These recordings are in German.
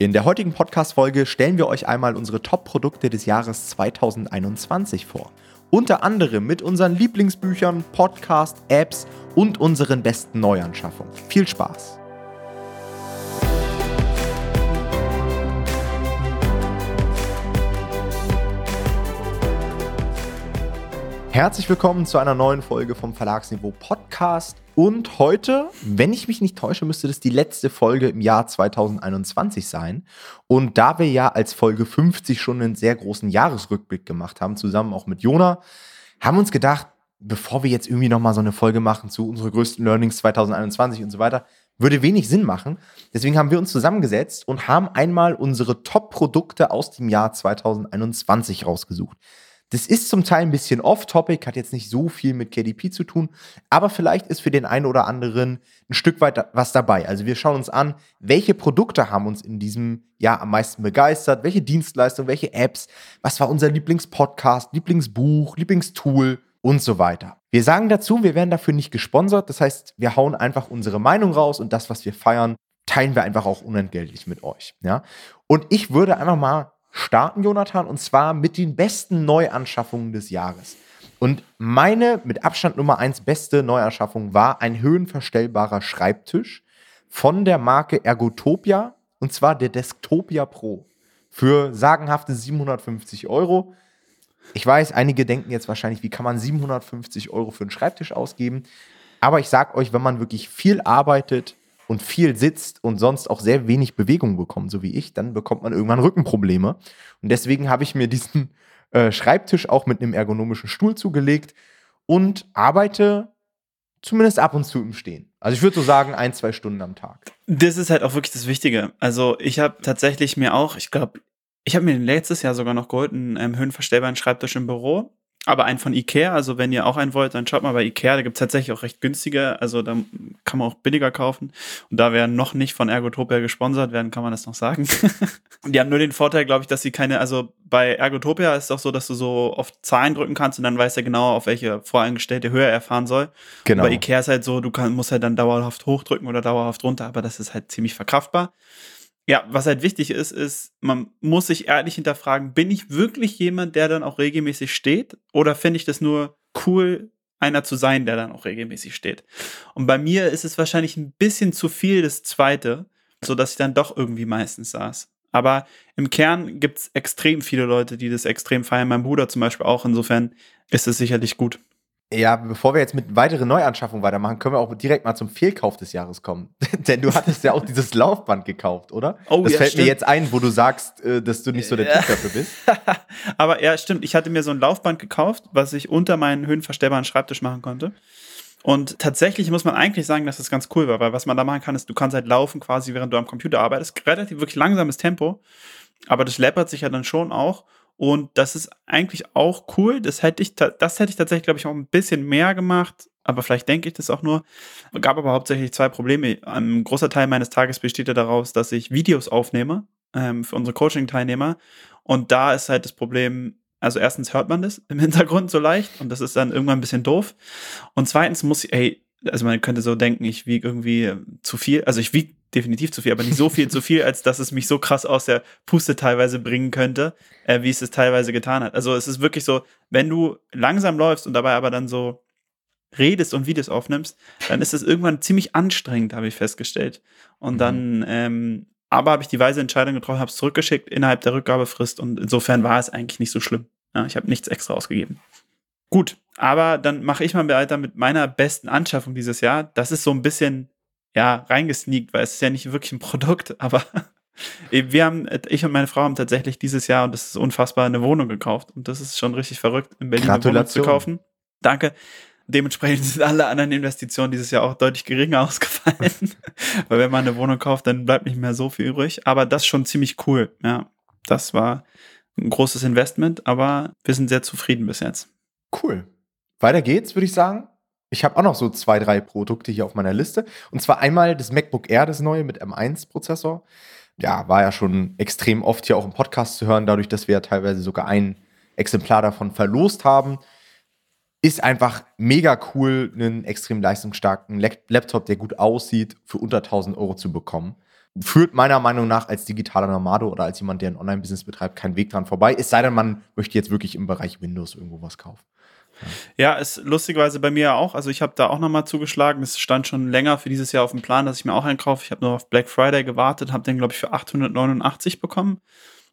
In der heutigen Podcast-Folge stellen wir euch einmal unsere Top-Produkte des Jahres 2021 vor. Unter anderem mit unseren Lieblingsbüchern, Podcast, Apps und unseren besten Neuanschaffungen. Viel Spaß! Herzlich willkommen zu einer neuen Folge vom Verlagsniveau Podcast. Und heute, wenn ich mich nicht täusche, müsste das die letzte Folge im Jahr 2021 sein. Und da wir ja als Folge 50 schon einen sehr großen Jahresrückblick gemacht haben, zusammen auch mit Jona, haben wir uns gedacht, bevor wir jetzt irgendwie nochmal so eine Folge machen zu unseren größten Learnings 2021 und so weiter, würde wenig Sinn machen. Deswegen haben wir uns zusammengesetzt und haben einmal unsere Top-Produkte aus dem Jahr 2021 rausgesucht. Das ist zum Teil ein bisschen off-topic, hat jetzt nicht so viel mit KDP zu tun, aber vielleicht ist für den einen oder anderen ein Stück weit was dabei. Also wir schauen uns an, welche Produkte haben uns in diesem Jahr am meisten begeistert, welche Dienstleistungen, welche Apps, was war unser Lieblingspodcast, Lieblingsbuch, Lieblingstool und so weiter. Wir sagen dazu, wir werden dafür nicht gesponsert, das heißt, wir hauen einfach unsere Meinung raus und das, was wir feiern, teilen wir einfach auch unentgeltlich mit euch. Ja? Und ich würde einfach mal starten, Jonathan, und zwar mit den besten Neuanschaffungen des Jahres. Und meine mit Abstand Nummer eins beste Neuanschaffung war ein höhenverstellbarer Schreibtisch von der Marke Ergotopia, und zwar der Desktopia Pro. Für sagenhafte 750 Euro. Ich weiß, einige denken jetzt wahrscheinlich, wie kann man 750 Euro für einen Schreibtisch ausgeben? Aber ich sag euch, wenn man wirklich viel arbeitet, und viel sitzt und sonst auch sehr wenig Bewegung bekommt, so wie ich, dann bekommt man irgendwann Rückenprobleme. Und deswegen habe ich mir diesen äh, Schreibtisch auch mit einem ergonomischen Stuhl zugelegt und arbeite zumindest ab und zu im Stehen. Also ich würde so sagen, ein, zwei Stunden am Tag. Das ist halt auch wirklich das Wichtige. Also ich habe tatsächlich mir auch, ich glaube, ich habe mir letztes Jahr sogar noch geholt, einen ähm, höhenverstellbaren Schreibtisch im Büro aber einen von Ikea, also wenn ihr auch einen wollt, dann schaut mal bei Ikea, da gibt es tatsächlich auch recht günstige, also da kann man auch billiger kaufen. Und da wir noch nicht von Ergotopia gesponsert werden, kann man das noch sagen. die haben nur den Vorteil, glaube ich, dass sie keine, also bei Ergotopia ist es auch so, dass du so oft Zahlen drücken kannst und dann weiß er genau, auf welche voreingestellte Höhe er fahren soll. Genau. Und bei Ikea ist halt so, du kann, musst halt dann dauerhaft hochdrücken oder dauerhaft runter, aber das ist halt ziemlich verkraftbar. Ja, was halt wichtig ist, ist, man muss sich ehrlich hinterfragen, bin ich wirklich jemand, der dann auch regelmäßig steht? Oder finde ich das nur cool, einer zu sein, der dann auch regelmäßig steht? Und bei mir ist es wahrscheinlich ein bisschen zu viel das Zweite, sodass ich dann doch irgendwie meistens saß. Aber im Kern gibt es extrem viele Leute, die das extrem feiern. Mein Bruder zum Beispiel auch. Insofern ist es sicherlich gut. Ja, bevor wir jetzt mit weiteren Neuanschaffungen weitermachen, können wir auch direkt mal zum Fehlkauf des Jahres kommen. Denn du hattest ja auch dieses Laufband gekauft, oder? Oh, das ja, fällt stimmt. mir jetzt ein, wo du sagst, äh, dass du nicht so der Typ dafür bist. Aber ja, stimmt. Ich hatte mir so ein Laufband gekauft, was ich unter meinen höhenverstellbaren Schreibtisch machen konnte. Und tatsächlich muss man eigentlich sagen, dass das ganz cool war, weil was man da machen kann, ist, du kannst halt laufen quasi, während du am Computer arbeitest. Relativ wirklich langsames Tempo. Aber das läppert sich ja dann schon auch. Und das ist eigentlich auch cool. Das hätte ich, das hätte ich tatsächlich, glaube ich, auch ein bisschen mehr gemacht. Aber vielleicht denke ich das auch nur. Gab aber hauptsächlich zwei Probleme. Ein großer Teil meines Tages besteht ja daraus, dass ich Videos aufnehme ähm, für unsere Coaching-Teilnehmer. Und da ist halt das Problem, also erstens hört man das im Hintergrund so leicht und das ist dann irgendwann ein bisschen doof. Und zweitens muss ich, ey, also man könnte so denken, ich wiege irgendwie zu viel. Also ich wiege definitiv zu viel, aber nicht so viel zu viel, als dass es mich so krass aus der Puste teilweise bringen könnte, äh, wie es es teilweise getan hat. Also es ist wirklich so, wenn du langsam läufst und dabei aber dann so redest und Videos aufnimmst, dann ist es irgendwann ziemlich anstrengend, habe ich festgestellt. Und mhm. dann, ähm, aber habe ich die weise Entscheidung getroffen, habe es zurückgeschickt innerhalb der Rückgabefrist und insofern war es eigentlich nicht so schlimm. Ja, ich habe nichts extra ausgegeben. Gut, aber dann mache ich mal weiter mit meiner besten Anschaffung dieses Jahr. Das ist so ein bisschen ja, reingesneakt, weil es ist ja nicht wirklich ein Produkt, aber wir haben, ich und meine Frau haben tatsächlich dieses Jahr, und das ist unfassbar, eine Wohnung gekauft. Und das ist schon richtig verrückt, in Berlin eine Wohnung zu kaufen. Danke. Dementsprechend sind alle anderen Investitionen dieses Jahr auch deutlich geringer ausgefallen. Weil wenn man eine Wohnung kauft, dann bleibt nicht mehr so viel übrig. Aber das ist schon ziemlich cool. Ja, das war ein großes Investment, aber wir sind sehr zufrieden bis jetzt. Cool. Weiter geht's, würde ich sagen. Ich habe auch noch so zwei, drei Produkte hier auf meiner Liste. Und zwar einmal das MacBook Air, das neue mit M1-Prozessor. Ja, war ja schon extrem oft hier auch im Podcast zu hören, dadurch, dass wir ja teilweise sogar ein Exemplar davon verlost haben. Ist einfach mega cool, einen extrem leistungsstarken Laptop, der gut aussieht, für unter 1000 Euro zu bekommen. führt meiner Meinung nach als digitaler Nomade oder als jemand, der ein Online-Business betreibt, kein Weg dran vorbei. Es sei denn, man möchte jetzt wirklich im Bereich Windows irgendwo was kaufen. Ja, ist lustigerweise bei mir auch. Also ich habe da auch nochmal zugeschlagen. Es stand schon länger für dieses Jahr auf dem Plan, dass ich mir auch einen kaufe. Ich habe nur auf Black Friday gewartet, habe den, glaube ich, für 889 bekommen.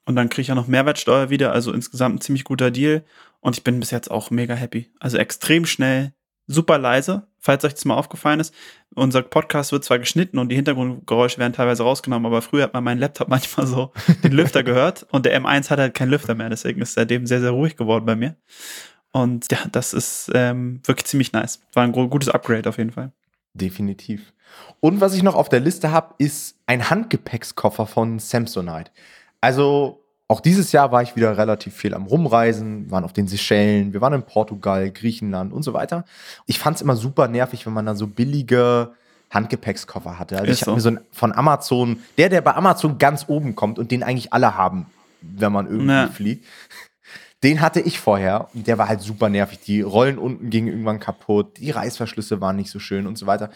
Und dann kriege ich ja noch Mehrwertsteuer wieder. Also insgesamt ein ziemlich guter Deal. Und ich bin bis jetzt auch mega happy. Also extrem schnell, super leise, falls euch das mal aufgefallen ist. Unser Podcast wird zwar geschnitten und die Hintergrundgeräusche werden teilweise rausgenommen, aber früher hat man meinen Laptop manchmal so den Lüfter gehört und der M1 hat halt keinen Lüfter mehr. Deswegen ist seitdem sehr, sehr ruhig geworden bei mir. Und ja, das ist ähm, wirklich ziemlich nice. War ein gutes Upgrade auf jeden Fall. Definitiv. Und was ich noch auf der Liste habe, ist ein Handgepäckskoffer von Samsonite. Also auch dieses Jahr war ich wieder relativ viel am Rumreisen, wir waren auf den Seychellen, wir waren in Portugal, Griechenland und so weiter. Ich fand es immer super nervig, wenn man da so billige Handgepäckskoffer hatte. Also Ist ich habe so. mir so ein, von Amazon, der, der bei Amazon ganz oben kommt und den eigentlich alle haben, wenn man irgendwie ja. fliegt. Den hatte ich vorher und der war halt super nervig. Die Rollen unten gingen irgendwann kaputt, die Reißverschlüsse waren nicht so schön und so weiter.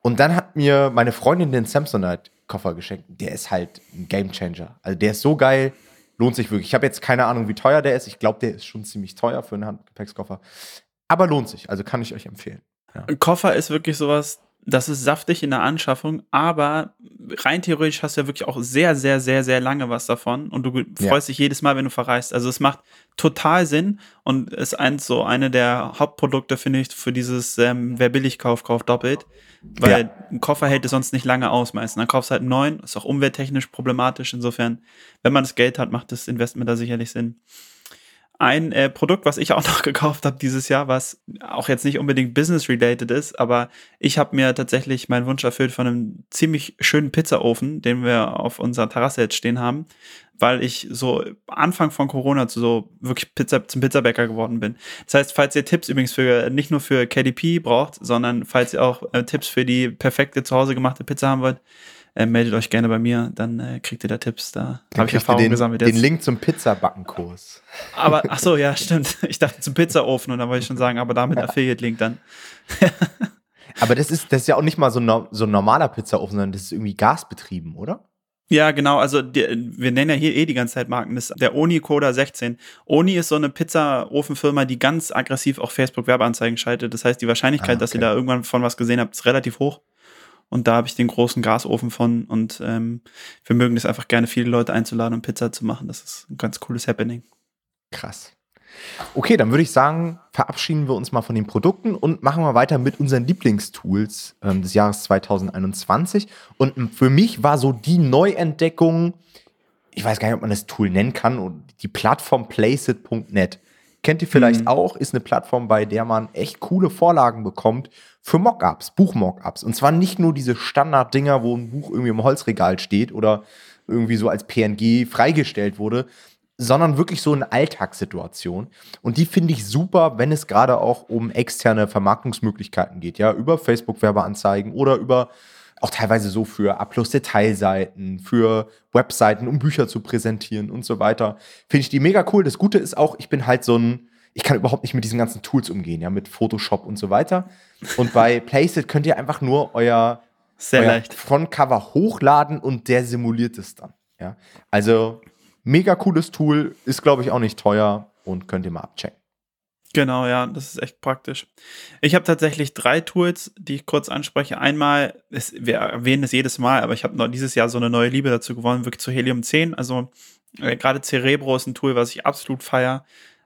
Und dann hat mir meine Freundin den Samsonite-Koffer geschenkt. Der ist halt ein Gamechanger. Also der ist so geil lohnt sich wirklich. Ich habe jetzt keine Ahnung, wie teuer der ist. Ich glaube, der ist schon ziemlich teuer für einen Handgepäckskoffer. Aber lohnt sich. Also kann ich euch empfehlen. Ja. Ein Koffer ist wirklich sowas, das ist saftig in der Anschaffung, aber rein theoretisch hast du ja wirklich auch sehr, sehr, sehr, sehr lange was davon und du freust ja. dich jedes Mal, wenn du verreist. Also es macht total Sinn und ist eins so eine der Hauptprodukte, finde ich, für dieses ähm, wer billig kauft, kauft doppelt. Weil ja. ein Koffer hält es sonst nicht lange aus meistens. Dann kaufst du halt einen neuen, ist auch umwelttechnisch problematisch. Insofern, wenn man das Geld hat, macht das Investment da sicherlich Sinn. Ein äh, Produkt, was ich auch noch gekauft habe dieses Jahr, was auch jetzt nicht unbedingt business-related ist, aber ich habe mir tatsächlich meinen Wunsch erfüllt von einem ziemlich schönen Pizzaofen, den wir auf unserer Terrasse jetzt stehen haben, weil ich so Anfang von Corona zu so wirklich Pizza, zum Pizzabäcker geworden bin. Das heißt, falls ihr Tipps übrigens für nicht nur für KDP braucht, sondern falls ihr auch äh, Tipps für die perfekte zu Hause gemachte Pizza haben wollt, äh, meldet euch gerne bei mir, dann äh, kriegt ihr da Tipps. Da habe ich Erfahrung den, gesammelt. Jetzt. Den Link zum Pizzabackenkurs. Aber, ach so, ja, stimmt. Ich dachte zum Pizzaofen und dann wollte ich schon sagen, aber damit Affiliate-Link dann. aber das ist, das ist ja auch nicht mal so, no, so ein normaler Pizzaofen, sondern das ist irgendwie gasbetrieben, oder? Ja, genau. Also die, wir nennen ja hier eh die ganze Zeit Marken. Das ist der Oni Coda 16. Oni ist so eine Pizzaofenfirma, die ganz aggressiv auch Facebook-Werbeanzeigen schaltet. Das heißt, die Wahrscheinlichkeit, ah, okay. dass ihr da irgendwann von was gesehen habt, ist relativ hoch. Und da habe ich den großen Gasofen von. Und ähm, wir mögen das einfach gerne, viele Leute einzuladen und Pizza zu machen. Das ist ein ganz cooles Happening. Krass. Okay, dann würde ich sagen, verabschieden wir uns mal von den Produkten und machen wir weiter mit unseren Lieblingstools ähm, des Jahres 2021. Und für mich war so die Neuentdeckung, ich weiß gar nicht, ob man das Tool nennen kann, die Plattform placeit.net. Kennt ihr vielleicht mhm. auch, ist eine Plattform, bei der man echt coole Vorlagen bekommt für Mockups, Buchmockups. Und zwar nicht nur diese Standarddinger, wo ein Buch irgendwie im Holzregal steht oder irgendwie so als PNG freigestellt wurde, sondern wirklich so in Alltagssituationen. Und die finde ich super, wenn es gerade auch um externe Vermarktungsmöglichkeiten geht, ja, über Facebook-Werbeanzeigen oder über auch teilweise so für A-Plus-Detailseiten, für Webseiten, um Bücher zu präsentieren und so weiter. Finde ich die mega cool. Das Gute ist auch, ich bin halt so ein, ich kann überhaupt nicht mit diesen ganzen Tools umgehen, ja, mit Photoshop und so weiter. Und bei Placeit könnt ihr einfach nur euer, Sehr euer. Frontcover hochladen und der simuliert es dann. Ja. Also mega cooles Tool, ist glaube ich auch nicht teuer und könnt ihr mal abchecken. Genau, ja, das ist echt praktisch. Ich habe tatsächlich drei Tools, die ich kurz anspreche. Einmal, ist, wir erwähnen es jedes Mal, aber ich habe dieses Jahr so eine neue Liebe dazu gewonnen, wirklich zu Helium 10. Also äh, gerade Cerebro ist ein Tool, was ich absolut feiere,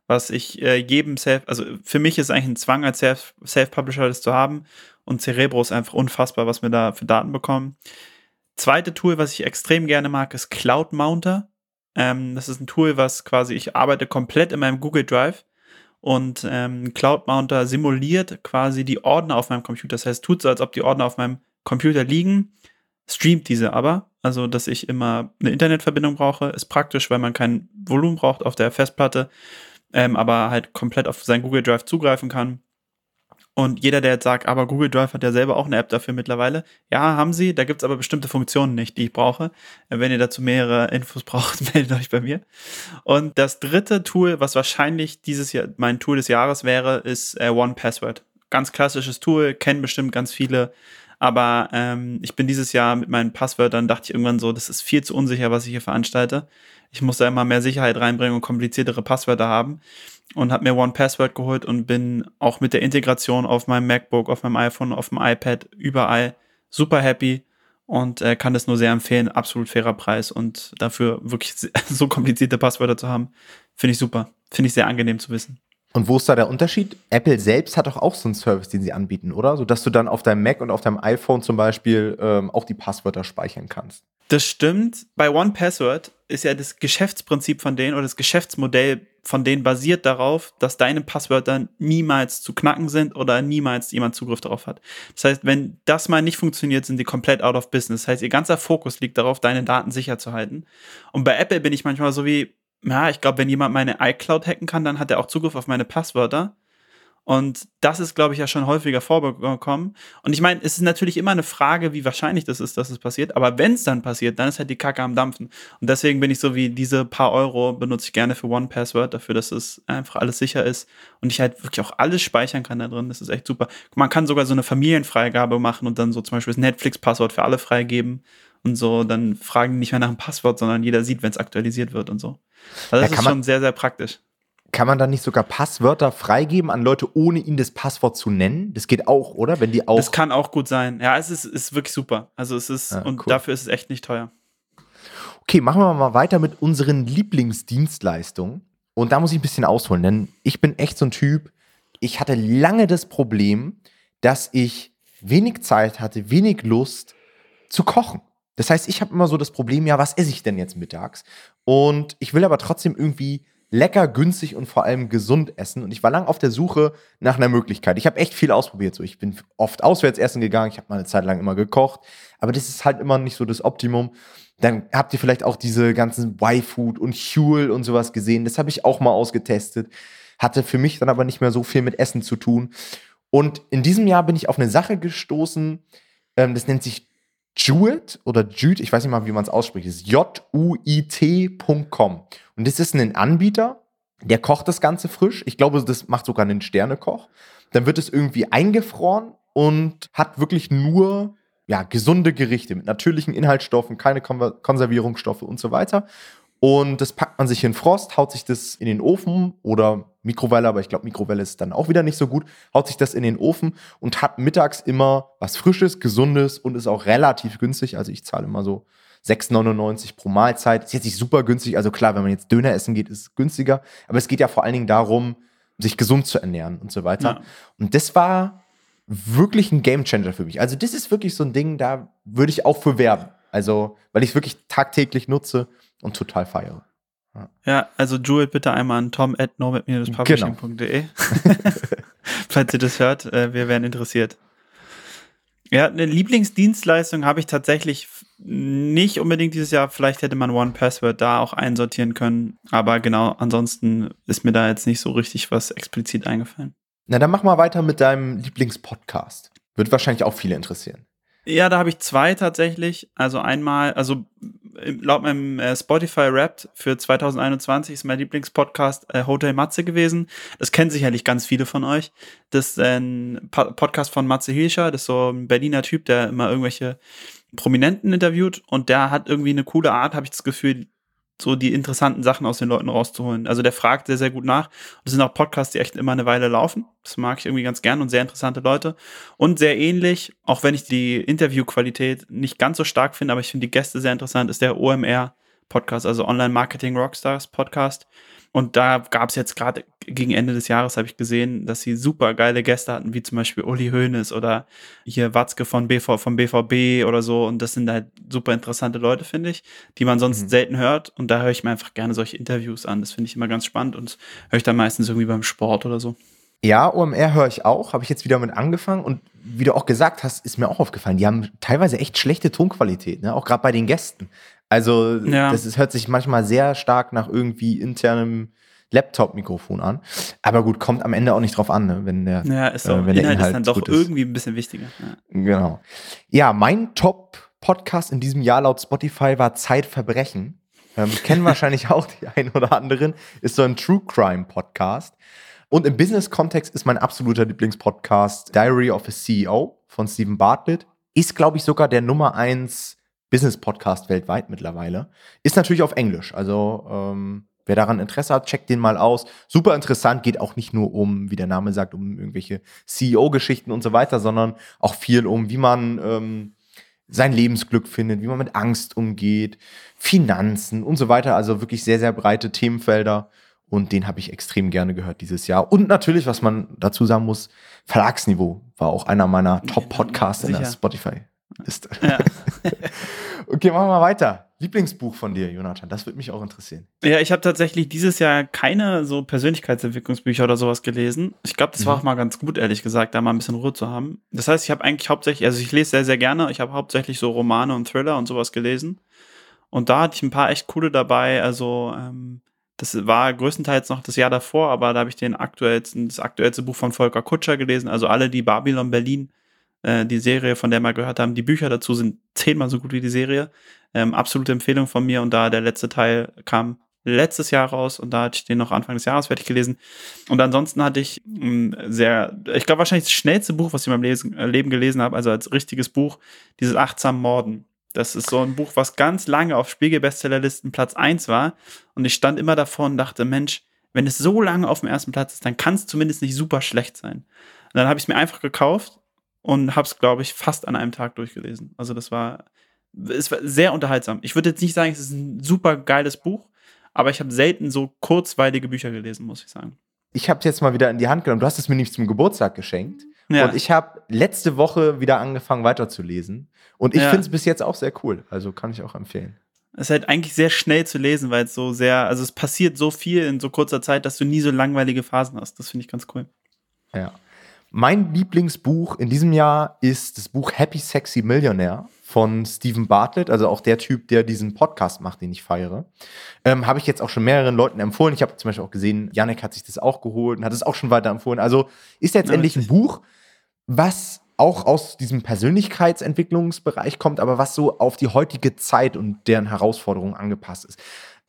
was ich äh, jedem Self, also für mich ist eigentlich ein Zwang als Self-Publisher das zu haben und Cerebro ist einfach unfassbar, was wir da für Daten bekommen. Zweite Tool, was ich extrem gerne mag, ist Cloud Mounter. Ähm, das ist ein Tool, was quasi, ich arbeite komplett in meinem Google Drive und ähm, Cloud Mounter simuliert quasi die Ordner auf meinem Computer. Das heißt, tut so, als ob die Ordner auf meinem Computer liegen, streamt diese aber. Also, dass ich immer eine Internetverbindung brauche, ist praktisch, weil man kein Volumen braucht auf der Festplatte, ähm, aber halt komplett auf sein Google Drive zugreifen kann. Und jeder, der jetzt sagt, aber Google Drive hat ja selber auch eine App dafür mittlerweile. Ja, haben sie. Da gibt es aber bestimmte Funktionen nicht, die ich brauche. Äh, wenn ihr dazu mehrere Infos braucht, meldet euch bei mir. Und das dritte Tool, was wahrscheinlich dieses Jahr mein Tool des Jahres wäre, ist äh, One Password. Ganz klassisches Tool, kennen bestimmt ganz viele. Aber ähm, ich bin dieses Jahr mit meinen Passwörtern, dachte ich irgendwann so, das ist viel zu unsicher, was ich hier veranstalte. Ich muss da immer mehr Sicherheit reinbringen und kompliziertere Passwörter haben. Und habe mir One Password geholt und bin auch mit der Integration auf meinem MacBook, auf meinem iPhone, auf dem iPad, überall super happy und äh, kann das nur sehr empfehlen. Absolut fairer Preis und dafür wirklich so komplizierte Passwörter zu haben, finde ich super. Finde ich sehr angenehm zu wissen. Und wo ist da der Unterschied? Apple selbst hat doch auch so einen Service, den sie anbieten, oder? So dass du dann auf deinem Mac und auf deinem iPhone zum Beispiel ähm, auch die Passwörter speichern kannst. Das stimmt. Bei One Password ist ja das Geschäftsprinzip von denen oder das Geschäftsmodell von denen basiert darauf, dass deine Passwörter niemals zu knacken sind oder niemals jemand Zugriff darauf hat. Das heißt, wenn das mal nicht funktioniert, sind die komplett out of business. Das heißt, ihr ganzer Fokus liegt darauf, deine Daten sicher zu halten. Und bei Apple bin ich manchmal so wie, ja, ich glaube, wenn jemand meine iCloud hacken kann, dann hat er auch Zugriff auf meine Passwörter. Und das ist, glaube ich, ja schon häufiger vorgekommen. Und ich meine, es ist natürlich immer eine Frage, wie wahrscheinlich das ist, dass es passiert. Aber wenn es dann passiert, dann ist halt die Kacke am Dampfen. Und deswegen bin ich so wie diese paar Euro benutze ich gerne für One Password, dafür, dass es einfach alles sicher ist und ich halt wirklich auch alles speichern kann da drin. Das ist echt super. Man kann sogar so eine Familienfreigabe machen und dann so zum Beispiel das Netflix-Passwort für alle freigeben und so. Dann fragen die nicht mehr nach dem Passwort, sondern jeder sieht, wenn es aktualisiert wird und so. Also das ja, ist schon sehr, sehr praktisch. Kann man dann nicht sogar Passwörter freigeben an Leute, ohne ihnen das Passwort zu nennen? Das geht auch, oder? Wenn die auch. Das kann auch gut sein. Ja, es ist, ist wirklich super. Also es ist, ja, und cool. dafür ist es echt nicht teuer. Okay, machen wir mal weiter mit unseren Lieblingsdienstleistungen. Und da muss ich ein bisschen ausholen, denn ich bin echt so ein Typ, ich hatte lange das Problem, dass ich wenig Zeit hatte, wenig Lust zu kochen. Das heißt, ich habe immer so das Problem, ja, was esse ich denn jetzt mittags? Und ich will aber trotzdem irgendwie lecker, günstig und vor allem gesund essen. Und ich war lang auf der Suche nach einer Möglichkeit. Ich habe echt viel ausprobiert. So, ich bin oft auswärts essen gegangen. Ich habe mal eine Zeit lang immer gekocht. Aber das ist halt immer nicht so das Optimum. Dann habt ihr vielleicht auch diese ganzen Y-Food und Huel und sowas gesehen. Das habe ich auch mal ausgetestet. Hatte für mich dann aber nicht mehr so viel mit Essen zu tun. Und in diesem Jahr bin ich auf eine Sache gestoßen. Ähm, das nennt sich Juit oder Juit, ich weiß nicht mal, wie man es ausspricht, ist J-U-I-T.com. Und das ist ein Anbieter, der kocht das Ganze frisch. Ich glaube, das macht sogar einen Sternekoch. Dann wird es irgendwie eingefroren und hat wirklich nur ja, gesunde Gerichte mit natürlichen Inhaltsstoffen, keine Konservierungsstoffe und so weiter. Und das packt man sich in Frost, haut sich das in den Ofen oder Mikrowelle, aber ich glaube, Mikrowelle ist dann auch wieder nicht so gut, haut sich das in den Ofen und hat mittags immer was Frisches, Gesundes und ist auch relativ günstig. Also ich zahle immer so 6,99 pro Mahlzeit. Ist jetzt nicht super günstig. Also klar, wenn man jetzt Döner essen geht, ist es günstiger. Aber es geht ja vor allen Dingen darum, sich gesund zu ernähren und so weiter. Ja. Und das war wirklich ein Gamechanger für mich. Also das ist wirklich so ein Ding, da würde ich auch für werben. Also, weil ich es wirklich tagtäglich nutze und total feiere. Ja, also Jewel bitte einmal an tom at publishingde genau. Falls ihr das hört, äh, wir wären interessiert. Ja, eine Lieblingsdienstleistung habe ich tatsächlich nicht unbedingt dieses Jahr. Vielleicht hätte man One Password da auch einsortieren können. Aber genau, ansonsten ist mir da jetzt nicht so richtig was explizit eingefallen. Na, dann mach mal weiter mit deinem Lieblingspodcast. Wird wahrscheinlich auch viele interessieren. Ja, da habe ich zwei tatsächlich. Also einmal, also laut meinem äh, Spotify Rap für 2021 ist mein Lieblingspodcast äh, Hotel Matze gewesen. Das kennen sicherlich ganz viele von euch. Das ist ein pa Podcast von Matze Hilscher. Das ist so ein Berliner Typ, der immer irgendwelche Prominenten interviewt und der hat irgendwie eine coole Art, habe ich das Gefühl, so die interessanten Sachen aus den Leuten rauszuholen. Also der fragt sehr, sehr gut nach. Das sind auch Podcasts, die echt immer eine Weile laufen. Das mag ich irgendwie ganz gern und sehr interessante Leute. Und sehr ähnlich, auch wenn ich die Interviewqualität nicht ganz so stark finde, aber ich finde die Gäste sehr interessant, ist der OMR Podcast, also Online Marketing Rockstars Podcast. Und da gab es jetzt gerade gegen Ende des Jahres, habe ich gesehen, dass sie super geile Gäste hatten, wie zum Beispiel Uli Hoeneß oder hier Watzke von BV, vom BVB oder so. Und das sind halt super interessante Leute, finde ich, die man sonst mhm. selten hört. Und da höre ich mir einfach gerne solche Interviews an. Das finde ich immer ganz spannend und höre ich dann meistens irgendwie beim Sport oder so. Ja, OMR höre ich auch, habe ich jetzt wieder mit angefangen und wie du auch gesagt hast, ist mir auch aufgefallen, die haben teilweise echt schlechte Tonqualität, ne? auch gerade bei den Gästen. Also ja. das ist, hört sich manchmal sehr stark nach irgendwie internem Laptop-Mikrofon an. Aber gut, kommt am Ende auch nicht drauf an, ne? wenn der, ja, ist so. äh, wenn Inhalt, der Inhalt ist dann doch irgendwie ein bisschen wichtiger. Ja. Genau. Ja, mein Top-Podcast in diesem Jahr laut Spotify war Zeitverbrechen. Ähm, kennen wahrscheinlich auch die einen oder anderen. Ist so ein True Crime Podcast. Und im Business-Kontext ist mein absoluter Lieblingspodcast Diary of a CEO von Stephen Bartlett. ist, glaube ich, sogar der Nummer 1 Business-Podcast weltweit mittlerweile. Ist natürlich auf Englisch. Also ähm, wer daran Interesse hat, checkt den mal aus. Super interessant, geht auch nicht nur um, wie der Name sagt, um irgendwelche CEO-Geschichten und so weiter, sondern auch viel um, wie man ähm, sein Lebensglück findet, wie man mit Angst umgeht, Finanzen und so weiter. Also wirklich sehr, sehr breite Themenfelder. Und den habe ich extrem gerne gehört dieses Jahr. Und natürlich, was man dazu sagen muss, Verlagsniveau war auch einer meiner Top-Podcasts in der Spotify-Liste. Ja. okay, machen wir mal weiter. Lieblingsbuch von dir, Jonathan? Das würde mich auch interessieren. Ja, ich habe tatsächlich dieses Jahr keine so Persönlichkeitsentwicklungsbücher oder sowas gelesen. Ich glaube, das war mhm. auch mal ganz gut, ehrlich gesagt, da mal ein bisschen Ruhe zu haben. Das heißt, ich habe eigentlich hauptsächlich, also ich lese sehr, sehr gerne. Ich habe hauptsächlich so Romane und Thriller und sowas gelesen. Und da hatte ich ein paar echt coole dabei. Also, ähm, das war größtenteils noch das Jahr davor, aber da habe ich den aktuellsten, das aktuellste Buch von Volker Kutscher gelesen. Also alle, die Babylon Berlin, äh, die Serie, von der wir gehört haben, die Bücher dazu sind zehnmal so gut wie die Serie. Ähm, absolute Empfehlung von mir. Und da der letzte Teil kam letztes Jahr raus und da hatte ich den noch Anfang des Jahres fertig gelesen. Und ansonsten hatte ich ein sehr, ich glaube wahrscheinlich das schnellste Buch, was ich in meinem Lesen, äh, Leben gelesen habe, also als richtiges Buch, dieses Achtsam Morden. Das ist so ein Buch, was ganz lange auf Spiegel-Bestsellerlisten Platz 1 war. Und ich stand immer davor und dachte, Mensch, wenn es so lange auf dem ersten Platz ist, dann kann es zumindest nicht super schlecht sein. Und dann habe ich es mir einfach gekauft und habe es, glaube ich, fast an einem Tag durchgelesen. Also das war, es war sehr unterhaltsam. Ich würde jetzt nicht sagen, es ist ein super geiles Buch, aber ich habe selten so kurzweilige Bücher gelesen, muss ich sagen. Ich habe es jetzt mal wieder in die Hand genommen. Du hast es mir nämlich zum Geburtstag geschenkt. Ja. Und ich habe letzte Woche wieder angefangen weiterzulesen. Und ich ja. finde es bis jetzt auch sehr cool. Also kann ich auch empfehlen. Es ist halt eigentlich sehr schnell zu lesen, weil es so sehr, also es passiert so viel in so kurzer Zeit, dass du nie so langweilige Phasen hast. Das finde ich ganz cool. Ja. Mein Lieblingsbuch in diesem Jahr ist das Buch Happy Sexy Millionaire von Stephen Bartlett, also auch der Typ, der diesen Podcast macht, den ich feiere. Ähm, Habe ich jetzt auch schon mehreren Leuten empfohlen. Ich habe zum Beispiel auch gesehen, Yannick hat sich das auch geholt und hat es auch schon weiter empfohlen. Also ist jetzt ja, endlich ein Buch, was auch aus diesem Persönlichkeitsentwicklungsbereich kommt, aber was so auf die heutige Zeit und deren Herausforderungen angepasst ist.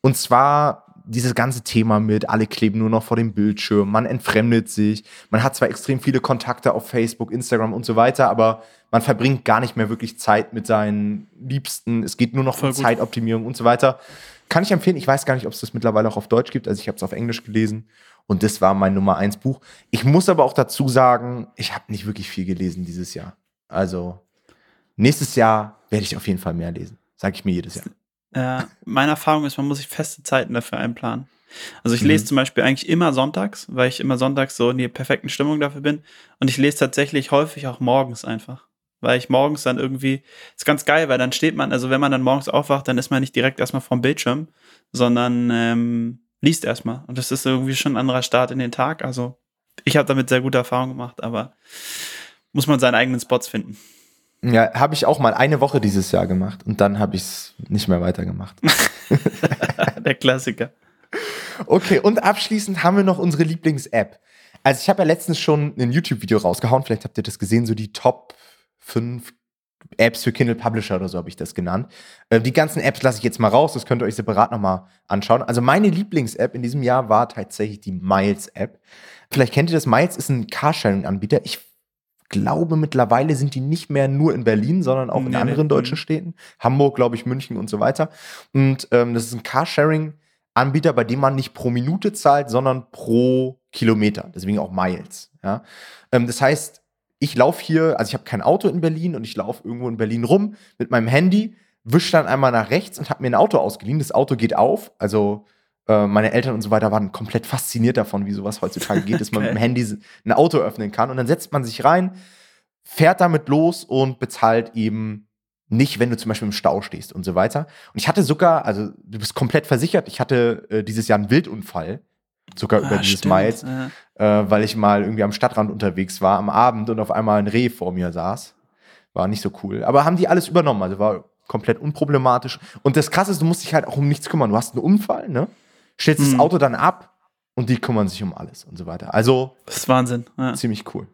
Und zwar dieses ganze Thema mit, alle kleben nur noch vor dem Bildschirm, man entfremdet sich, man hat zwar extrem viele Kontakte auf Facebook, Instagram und so weiter, aber man verbringt gar nicht mehr wirklich Zeit mit seinen Liebsten, es geht nur noch Voll um gut. Zeitoptimierung und so weiter. Kann ich empfehlen, ich weiß gar nicht, ob es das mittlerweile auch auf Deutsch gibt, also ich habe es auf Englisch gelesen und das war mein Nummer eins Buch. Ich muss aber auch dazu sagen, ich habe nicht wirklich viel gelesen dieses Jahr. Also nächstes Jahr werde ich auf jeden Fall mehr lesen, sage ich mir jedes Jahr. Ja, meine Erfahrung ist, man muss sich feste Zeiten dafür einplanen. Also ich mhm. lese zum Beispiel eigentlich immer sonntags, weil ich immer sonntags so in der perfekten Stimmung dafür bin. Und ich lese tatsächlich häufig auch morgens einfach. Weil ich morgens dann irgendwie, ist ganz geil, weil dann steht man, also wenn man dann morgens aufwacht, dann ist man nicht direkt erstmal vorm Bildschirm, sondern ähm, liest erstmal. Und das ist irgendwie schon ein anderer Start in den Tag. Also ich habe damit sehr gute Erfahrungen gemacht, aber muss man seine eigenen Spots finden. Ja, habe ich auch mal eine Woche dieses Jahr gemacht und dann habe ich es nicht mehr weitergemacht. Der Klassiker. Okay, und abschließend haben wir noch unsere Lieblings-App. Also ich habe ja letztens schon ein YouTube-Video rausgehauen, vielleicht habt ihr das gesehen, so die Top 5 Apps für Kindle Publisher oder so habe ich das genannt. Äh, die ganzen Apps lasse ich jetzt mal raus, das könnt ihr euch separat nochmal anschauen. Also meine Lieblings-App in diesem Jahr war tatsächlich die Miles-App. Vielleicht kennt ihr das, Miles ist ein Carsharing-Anbieter. Ich glaube, mittlerweile sind die nicht mehr nur in Berlin, sondern auch in anderen deutschen Städten. Hamburg, glaube ich, München und so weiter. Und ähm, das ist ein Carsharing-Anbieter, bei dem man nicht pro Minute zahlt, sondern pro Kilometer. Deswegen auch Miles. Ja? Ähm, das heißt, ich laufe hier, also ich habe kein Auto in Berlin und ich laufe irgendwo in Berlin rum mit meinem Handy, wische dann einmal nach rechts und habe mir ein Auto ausgeliehen. Das Auto geht auf, also äh, meine Eltern und so weiter waren komplett fasziniert davon, wie sowas heutzutage geht, dass man mit dem Handy ein Auto öffnen kann. Und dann setzt man sich rein, fährt damit los und bezahlt eben nicht, wenn du zum Beispiel im Stau stehst und so weiter. Und ich hatte sogar, also du bist komplett versichert, ich hatte äh, dieses Jahr einen Wildunfall, sogar ah, über dieses stimmt. Miles, ja. äh, weil ich mal irgendwie am Stadtrand unterwegs war am Abend und auf einmal ein Reh vor mir saß. War nicht so cool. Aber haben die alles übernommen, also war komplett unproblematisch. Und das Krasse ist, du musst dich halt auch um nichts kümmern. Du hast einen Unfall, ne? Stellst mhm. das Auto dann ab und die kümmern sich um alles und so weiter. Also. Das ist Wahnsinn. Ja. Ziemlich cool.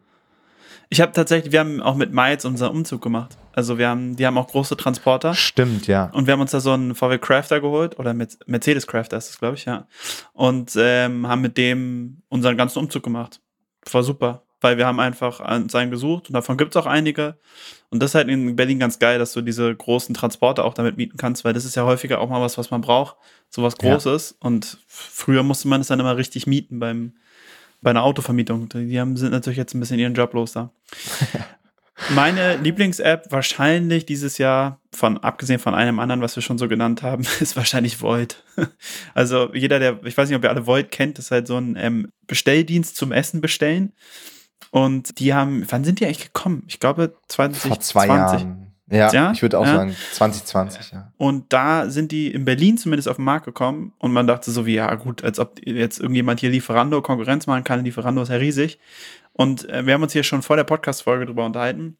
Ich habe tatsächlich, wir haben auch mit Miles unseren Umzug gemacht. Also wir haben, die haben auch große Transporter. Stimmt, ja. Und wir haben uns da so einen VW Crafter geholt oder mit Mercedes Crafter ist das, glaube ich, ja. Und ähm, haben mit dem unseren ganzen Umzug gemacht. War super. Weil wir haben einfach an seinen gesucht und davon gibt es auch einige. Und das ist halt in Berlin ganz geil, dass du diese großen Transporte auch damit mieten kannst, weil das ist ja häufiger auch mal was, was man braucht. Sowas Großes. Ja. Und früher musste man es dann immer richtig mieten beim, bei einer Autovermietung. Die haben, sind natürlich jetzt ein bisschen ihren Job los da. Meine Lieblings-App wahrscheinlich dieses Jahr, von abgesehen von einem anderen, was wir schon so genannt haben, ist wahrscheinlich Void. Also jeder, der, ich weiß nicht, ob ihr alle Void kennt, ist halt so ein ähm, Bestelldienst zum Essen bestellen. Und die haben, wann sind die eigentlich gekommen? Ich glaube 2020. Vor zwei Jahren. Ja, ja, ich würde auch ja. sagen 2020, ja. Und da sind die in Berlin zumindest auf den Markt gekommen und man dachte so wie, ja gut, als ob jetzt irgendjemand hier Lieferando Konkurrenz machen kann. Lieferando ist ja riesig. Und äh, wir haben uns hier schon vor der Podcast-Folge drüber unterhalten.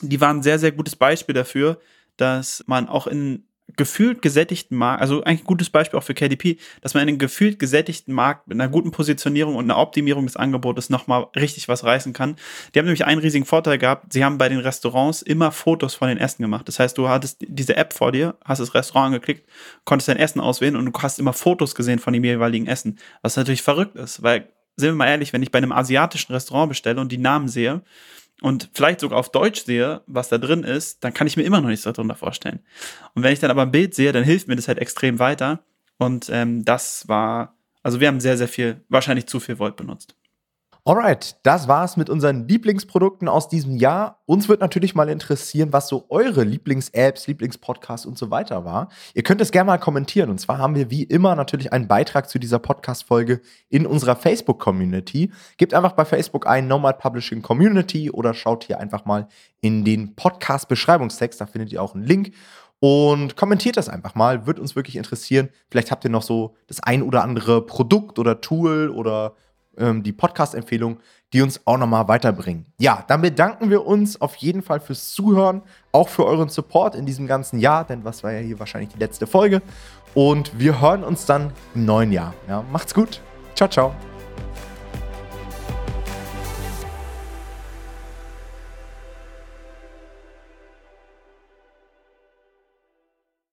Die waren ein sehr, sehr gutes Beispiel dafür, dass man auch in gefühlt gesättigten Markt, also eigentlich ein gutes Beispiel auch für KDP, dass man in einem gefühlt gesättigten Markt mit einer guten Positionierung und einer Optimierung des Angebotes nochmal richtig was reißen kann. Die haben nämlich einen riesigen Vorteil gehabt. Sie haben bei den Restaurants immer Fotos von den Essen gemacht. Das heißt, du hattest diese App vor dir, hast das Restaurant angeklickt, konntest dein Essen auswählen und du hast immer Fotos gesehen von dem jeweiligen Essen. Was natürlich verrückt ist, weil sind wir mal ehrlich, wenn ich bei einem asiatischen Restaurant bestelle und die Namen sehe und vielleicht sogar auf Deutsch sehe, was da drin ist, dann kann ich mir immer noch nichts darunter vorstellen. Und wenn ich dann aber ein Bild sehe, dann hilft mir das halt extrem weiter. Und ähm, das war, also wir haben sehr, sehr viel, wahrscheinlich zu viel Volt benutzt. Alright, das war's mit unseren Lieblingsprodukten aus diesem Jahr. Uns wird natürlich mal interessieren, was so eure Lieblings-Apps, Lieblingspodcasts und so weiter war. Ihr könnt es gerne mal kommentieren. Und zwar haben wir wie immer natürlich einen Beitrag zu dieser Podcast-Folge in unserer Facebook-Community. Gebt einfach bei Facebook ein Nomad Publishing Community oder schaut hier einfach mal in den Podcast-Beschreibungstext. Da findet ihr auch einen Link. Und kommentiert das einfach mal, wird uns wirklich interessieren. Vielleicht habt ihr noch so das ein oder andere Produkt oder Tool oder ähm, die Podcast-Empfehlung, die uns auch nochmal weiterbringen. Ja, dann bedanken wir uns auf jeden Fall fürs Zuhören, auch für euren Support in diesem ganzen Jahr, denn was war ja hier wahrscheinlich die letzte Folge. Und wir hören uns dann im neuen Jahr. Ja, macht's gut. Ciao, ciao.